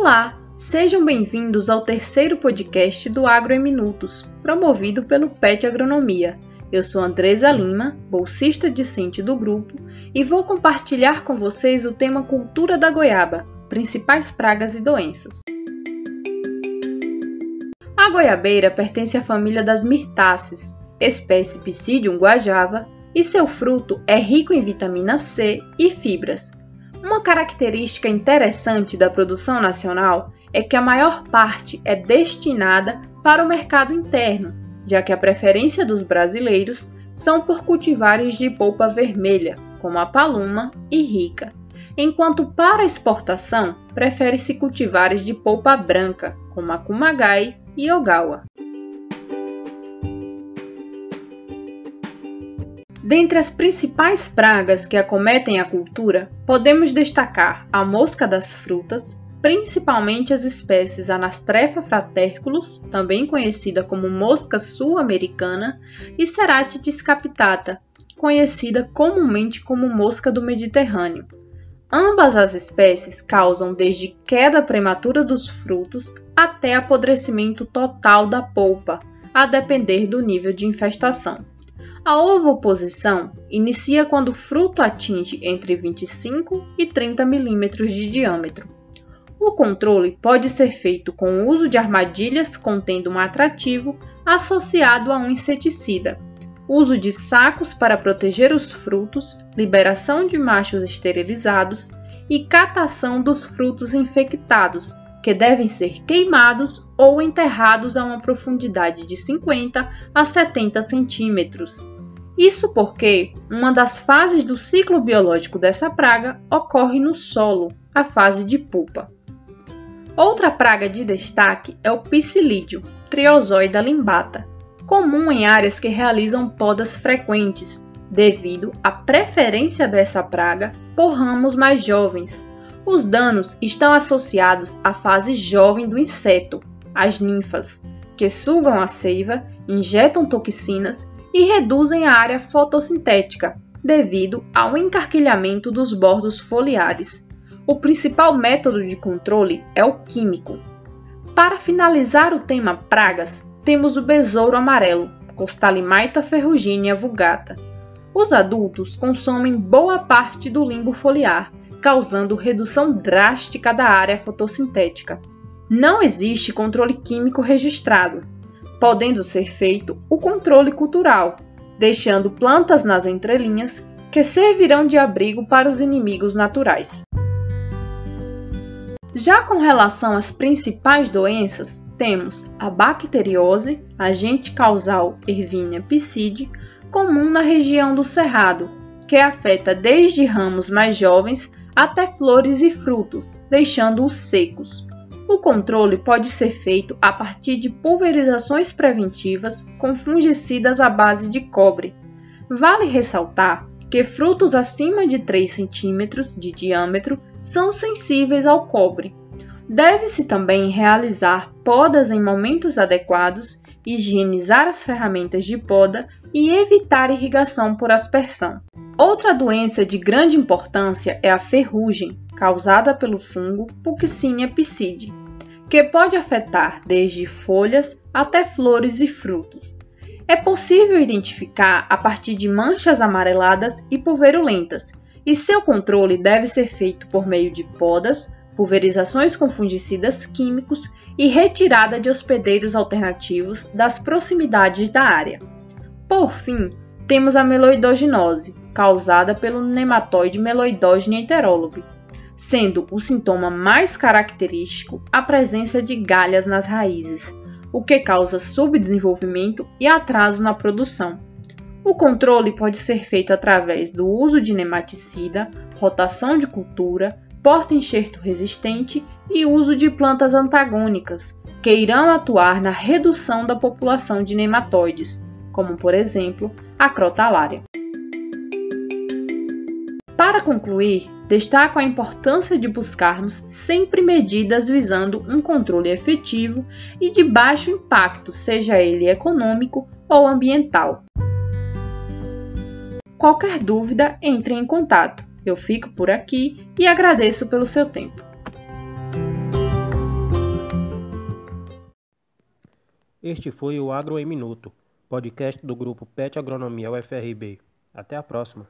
Olá, sejam bem-vindos ao terceiro podcast do Agro em Minutos, promovido pelo PET Agronomia. Eu sou Andresa Lima, bolsista discente do grupo, e vou compartilhar com vocês o tema Cultura da Goiaba, principais pragas e doenças. A goiabeira pertence à família das mirtáceas, espécie Psidium guajava, e seu fruto é rico em vitamina C e fibras. Uma característica interessante da produção nacional é que a maior parte é destinada para o mercado interno, já que a preferência dos brasileiros são por cultivares de polpa vermelha, como a paluma e rica, enquanto para exportação prefere-se cultivares de polpa branca, como a kumagai e ogawa. Dentre as principais pragas que acometem a cultura, podemos destacar a mosca das frutas, principalmente as espécies Anastrefa fraterculus, também conhecida como mosca sul-americana, e Ceratitis capitata, conhecida comumente como mosca do Mediterrâneo. Ambas as espécies causam desde queda prematura dos frutos até apodrecimento total da polpa, a depender do nível de infestação. A ovoposição inicia quando o fruto atinge entre 25 e 30 milímetros de diâmetro. O controle pode ser feito com o uso de armadilhas contendo um atrativo associado a um inseticida, uso de sacos para proteger os frutos, liberação de machos esterilizados e catação dos frutos infectados, que devem ser queimados ou enterrados a uma profundidade de 50 a 70 centímetros. Isso porque uma das fases do ciclo biológico dessa praga ocorre no solo, a fase de pupa. Outra praga de destaque é o psilídeo, Triozoida limbata, comum em áreas que realizam podas frequentes, devido à preferência dessa praga por ramos mais jovens, os danos estão associados à fase jovem do inseto, as ninfas, que sugam a seiva, injetam toxinas e reduzem a área fotossintética, devido ao encarquilhamento dos bordos foliares. O principal método de controle é o químico. Para finalizar o tema pragas, temos o besouro amarelo, Costalimaita ferruginea vulgata. Os adultos consomem boa parte do limbo foliar causando redução drástica da área fotossintética. Não existe controle químico registrado, podendo ser feito o controle cultural, deixando plantas nas entrelinhas que servirão de abrigo para os inimigos naturais. Já com relação às principais doenças, temos a bacteriose, agente causal Erwinia piscide, comum na região do Cerrado, que afeta desde ramos mais jovens até flores e frutos, deixando-os secos. O controle pode ser feito a partir de pulverizações preventivas com fungicidas à base de cobre. Vale ressaltar que frutos acima de 3 cm de diâmetro são sensíveis ao cobre. Deve-se também realizar podas em momentos adequados, higienizar as ferramentas de poda e evitar irrigação por aspersão. Outra doença de grande importância é a ferrugem, causada pelo fungo Puccinia piscide, que pode afetar desde folhas até flores e frutos. É possível identificar a partir de manchas amareladas e pulverulentas, e seu controle deve ser feito por meio de podas, pulverizações com fungicidas químicos e retirada de hospedeiros alternativos das proximidades da área. Por fim, temos a meloidoginose, causada pelo nematóide Meloidogene enterolobe, sendo o sintoma mais característico a presença de galhas nas raízes, o que causa subdesenvolvimento e atraso na produção. O controle pode ser feito através do uso de nematicida, rotação de cultura, porta-enxerto resistente e uso de plantas antagônicas, que irão atuar na redução da população de nematóides, como por exemplo a crotalária. Para concluir, destaco a importância de buscarmos sempre medidas visando um controle efetivo e de baixo impacto, seja ele econômico ou ambiental. Qualquer dúvida, entre em contato. Eu fico por aqui e agradeço pelo seu tempo. Este foi o Agro em Minuto, podcast do grupo PET Agronomia UFRB. Até a próxima.